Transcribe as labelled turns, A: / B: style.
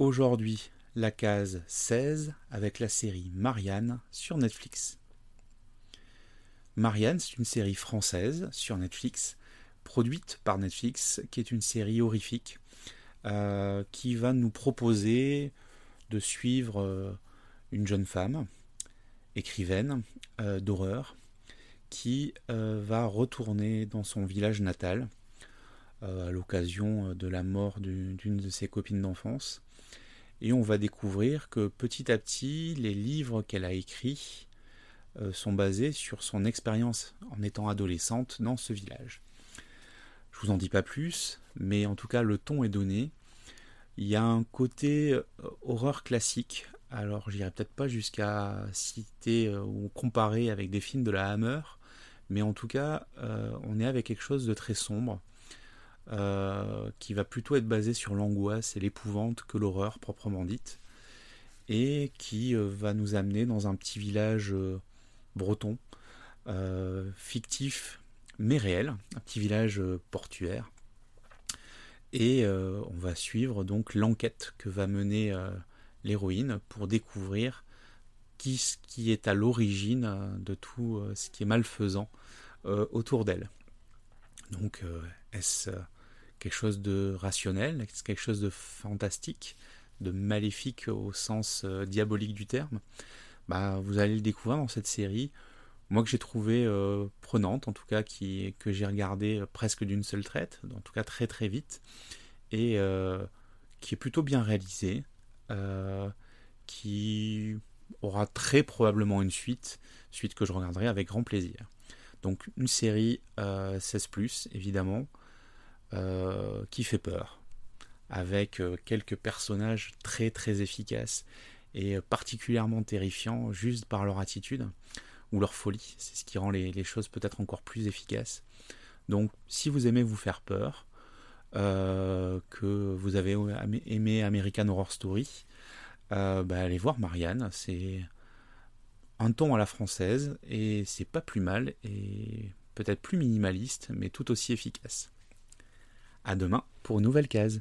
A: Aujourd'hui, la case 16 avec la série Marianne sur Netflix. Marianne, c'est une série française sur Netflix, produite par Netflix, qui est une série horrifique, euh, qui va nous proposer de suivre euh, une jeune femme, écrivaine euh, d'horreur, qui va retourner dans son village natal à l'occasion de la mort d'une de ses copines d'enfance. Et on va découvrir que petit à petit, les livres qu'elle a écrits euh, sont basés sur son expérience en étant adolescente dans ce village. Je vous en dis pas plus, mais en tout cas le ton est donné. Il y a un côté euh, horreur classique. Alors j'irai peut-être pas jusqu'à citer euh, ou comparer avec des films de la Hammer, mais en tout cas on est avec quelque chose de très sombre. Qui va plutôt être basé sur l'angoisse et l'épouvante que l'horreur proprement dite, et qui va nous amener dans un petit village breton, euh, fictif mais réel, un petit village euh, portuaire. Et euh, on va suivre donc l'enquête que va mener l'héroïne pour découvrir qui est à l'origine de tout ce qui est malfaisant autour d'elle. Donc est-ce quelque chose de rationnel, quelque chose de fantastique, de maléfique au sens diabolique du terme bah, vous allez le découvrir dans cette série. Moi que j'ai trouvé euh, prenante, en tout cas qui, que j'ai regardé euh, presque d'une seule traite, en tout cas très très vite, et euh, qui est plutôt bien réalisée, qui aura très probablement une suite, suite que je regarderai avec grand plaisir. Donc une série 16 ⁇ évidemment, qui fait peur, avec quelques personnages très très efficaces et particulièrement terrifiants juste par leur attitude ou leur folie. C'est ce qui rend les, choses peut-être encore plus efficaces. Donc si vous aimez vous faire peur, euh, que vous avez aimé American Horror Story, euh, bah, allez voir Marianne. C'est un ton à la française et c'est pas plus mal et peut-être plus minimaliste mais tout aussi efficace. À demain pour une nouvelle case.